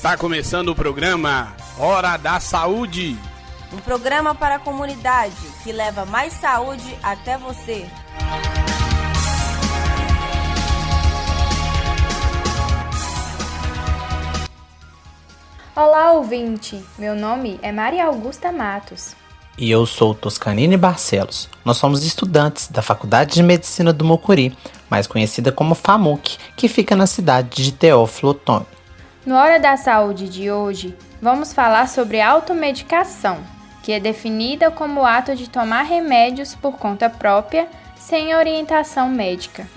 Está começando o programa Hora da Saúde. Um programa para a comunidade que leva mais saúde até você. Olá, ouvinte! Meu nome é Maria Augusta Matos. E eu sou Toscanini Barcelos. Nós somos estudantes da Faculdade de Medicina do Mocuri, mais conhecida como FAMUC, que fica na cidade de Teófilo Otoni. No Hora da Saúde de hoje, vamos falar sobre automedicação, que é definida como o ato de tomar remédios por conta própria, sem orientação médica.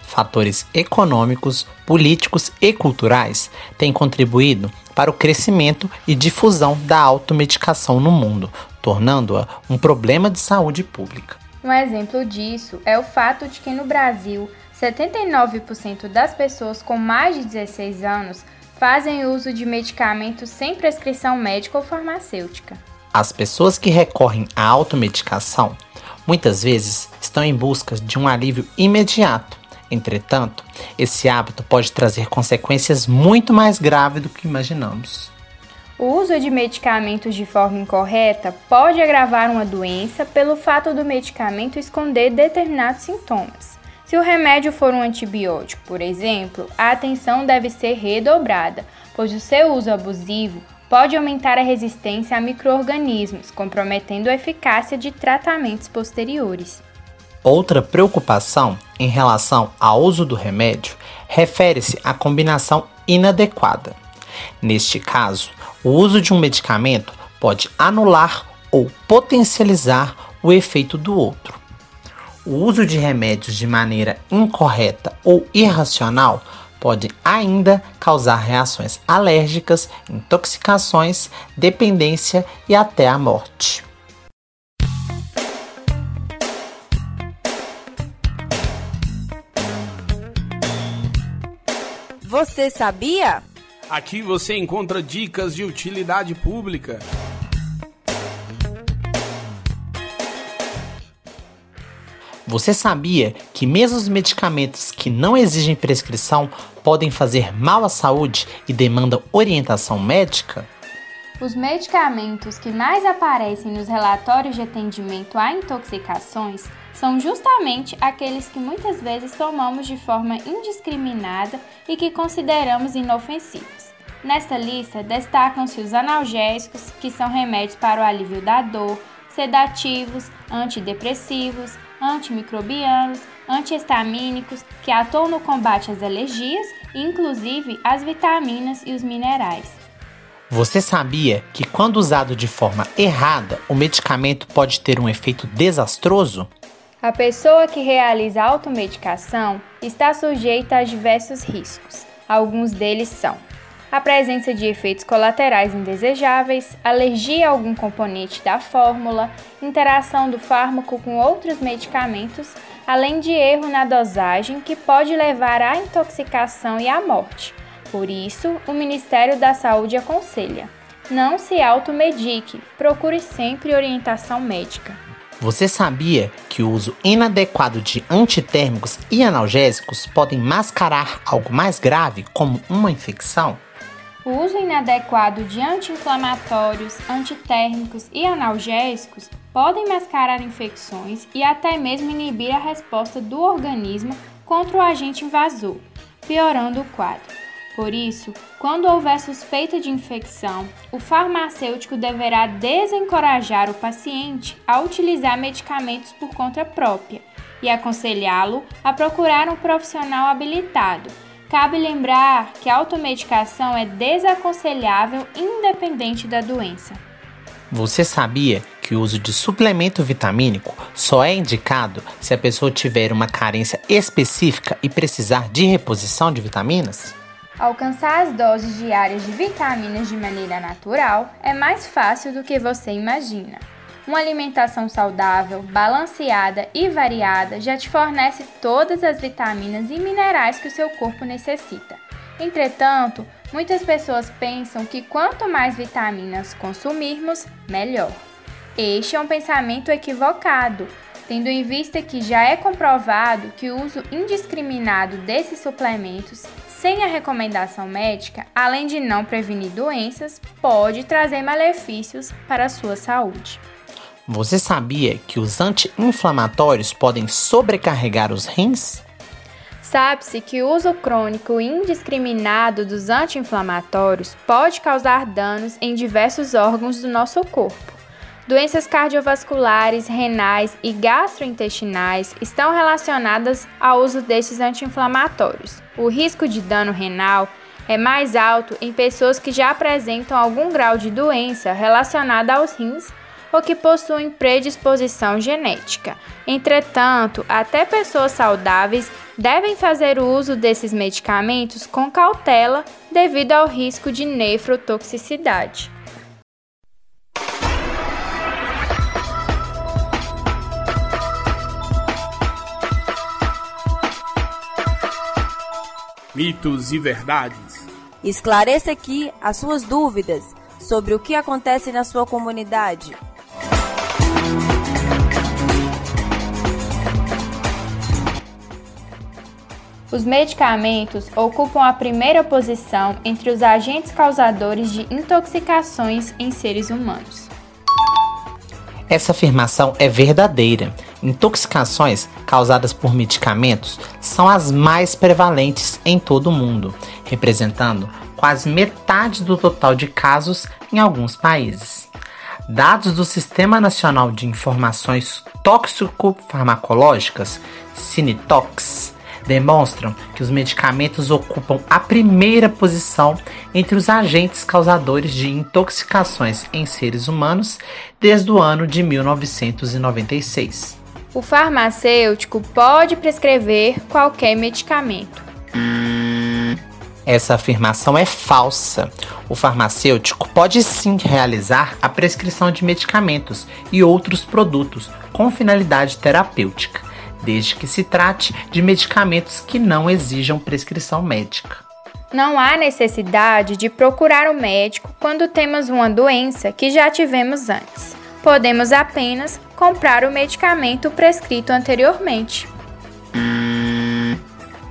Fatores econômicos, políticos e culturais têm contribuído para o crescimento e difusão da automedicação no mundo, tornando-a um problema de saúde pública. Um exemplo disso é o fato de que no Brasil, 79% das pessoas com mais de 16 anos fazem uso de medicamentos sem prescrição médica ou farmacêutica. As pessoas que recorrem à automedicação muitas vezes estão em busca de um alívio imediato. Entretanto, esse hábito pode trazer consequências muito mais graves do que imaginamos. O uso de medicamentos de forma incorreta pode agravar uma doença pelo fato do medicamento esconder determinados sintomas. Se o remédio for um antibiótico, por exemplo, a atenção deve ser redobrada, pois o seu uso abusivo pode aumentar a resistência a microorganismos, comprometendo a eficácia de tratamentos posteriores. Outra preocupação em relação ao uso do remédio refere-se à combinação inadequada. Neste caso, o uso de um medicamento pode anular ou potencializar o efeito do outro. O uso de remédios de maneira incorreta ou irracional pode ainda causar reações alérgicas, intoxicações, dependência e até a morte. Você sabia? Aqui você encontra dicas de utilidade pública. Você sabia que mesmo os medicamentos que não exigem prescrição podem fazer mal à saúde e demandam orientação médica? Os medicamentos que mais aparecem nos relatórios de atendimento a intoxicações são justamente aqueles que muitas vezes tomamos de forma indiscriminada e que consideramos inofensivos. Nesta lista destacam-se os analgésicos, que são remédios para o alívio da dor, sedativos, antidepressivos, antimicrobianos, antihistamínicos que atuam no combate às alergias, inclusive as vitaminas e os minerais. Você sabia que quando usado de forma errada, o medicamento pode ter um efeito desastroso? A pessoa que realiza automedicação está sujeita a diversos riscos. Alguns deles são a presença de efeitos colaterais indesejáveis, alergia a algum componente da fórmula, interação do fármaco com outros medicamentos, além de erro na dosagem que pode levar à intoxicação e à morte. Por isso, o Ministério da Saúde aconselha: não se automedique, procure sempre orientação médica. Você sabia que o uso inadequado de antitérmicos e analgésicos podem mascarar algo mais grave, como uma infecção? O uso inadequado de anti-inflamatórios, antitérmicos e analgésicos podem mascarar infecções e até mesmo inibir a resposta do organismo contra o agente invasor, piorando o quadro. Por isso, quando houver suspeita de infecção, o farmacêutico deverá desencorajar o paciente a utilizar medicamentos por conta própria e aconselhá-lo a procurar um profissional habilitado Cabe lembrar que a automedicação é desaconselhável independente da doença. Você sabia que o uso de suplemento vitamínico só é indicado se a pessoa tiver uma carência específica e precisar de reposição de vitaminas? Alcançar as doses diárias de vitaminas de maneira natural é mais fácil do que você imagina. Uma alimentação saudável, balanceada e variada já te fornece todas as vitaminas e minerais que o seu corpo necessita. Entretanto, muitas pessoas pensam que quanto mais vitaminas consumirmos, melhor. Este é um pensamento equivocado. tendo em vista que já é comprovado que o uso indiscriminado desses suplementos sem a recomendação médica, além de não prevenir doenças, pode trazer malefícios para a sua saúde. Você sabia que os anti-inflamatórios podem sobrecarregar os rins? Sabe-se que o uso crônico indiscriminado dos anti-inflamatórios pode causar danos em diversos órgãos do nosso corpo. Doenças cardiovasculares, renais e gastrointestinais estão relacionadas ao uso desses anti-inflamatórios. O risco de dano renal é mais alto em pessoas que já apresentam algum grau de doença relacionada aos rins ou que possuem predisposição genética. Entretanto, até pessoas saudáveis devem fazer o uso desses medicamentos com cautela devido ao risco de nefrotoxicidade. Mitos e verdades. Esclareça aqui as suas dúvidas sobre o que acontece na sua comunidade. Os medicamentos ocupam a primeira posição entre os agentes causadores de intoxicações em seres humanos. Essa afirmação é verdadeira. Intoxicações causadas por medicamentos são as mais prevalentes em todo o mundo, representando quase metade do total de casos em alguns países. Dados do Sistema Nacional de Informações Tóxico-Farmacológicas, Cinetox, demonstram que os medicamentos ocupam a primeira posição entre os agentes causadores de intoxicações em seres humanos desde o ano de 1996. O farmacêutico pode prescrever qualquer medicamento. Essa afirmação é falsa. O farmacêutico pode sim realizar a prescrição de medicamentos e outros produtos com finalidade terapêutica desde que se trate de medicamentos que não exijam prescrição médica. Não há necessidade de procurar o médico quando temos uma doença que já tivemos antes. Podemos apenas comprar o medicamento prescrito anteriormente.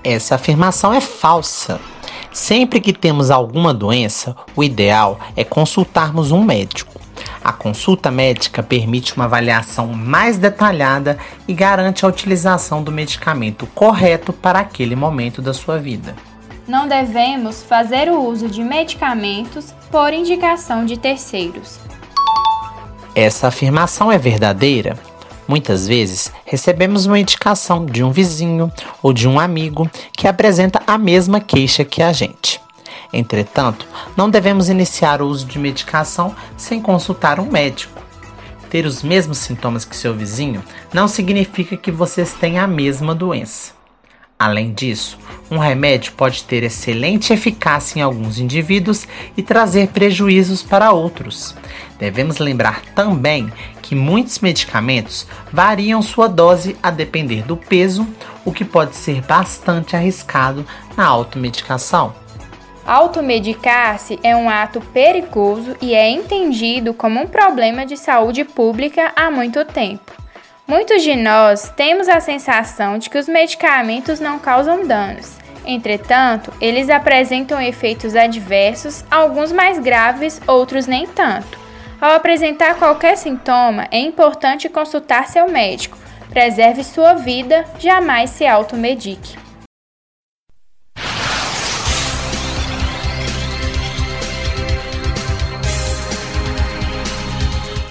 Essa afirmação é falsa. Sempre que temos alguma doença, o ideal é consultarmos um médico. A consulta médica permite uma avaliação mais detalhada e garante a utilização do medicamento correto para aquele momento da sua vida. Não devemos fazer o uso de medicamentos por indicação de terceiros. Essa afirmação é verdadeira? Muitas vezes recebemos uma indicação de um vizinho ou de um amigo que apresenta a mesma queixa que a gente. Entretanto, não devemos iniciar o uso de medicação sem consultar um médico. Ter os mesmos sintomas que seu vizinho não significa que vocês tenham a mesma doença. Além disso, um remédio pode ter excelente eficácia em alguns indivíduos e trazer prejuízos para outros. Devemos lembrar também que muitos medicamentos variam sua dose a depender do peso, o que pode ser bastante arriscado na automedicação. Automedicar-se é um ato perigoso e é entendido como um problema de saúde pública há muito tempo. Muitos de nós temos a sensação de que os medicamentos não causam danos. Entretanto, eles apresentam efeitos adversos, alguns mais graves, outros nem tanto. Ao apresentar qualquer sintoma, é importante consultar seu médico. Preserve sua vida, jamais se automedique.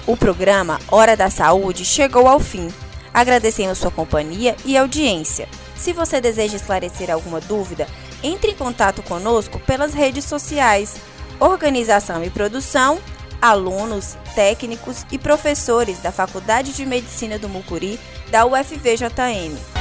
O programa Hora da Saúde chegou ao fim. Agradecemos sua companhia e audiência. Se você deseja esclarecer alguma dúvida, entre em contato conosco pelas redes sociais. Organização e produção, alunos, técnicos e professores da Faculdade de Medicina do Mucuri da UFVJM.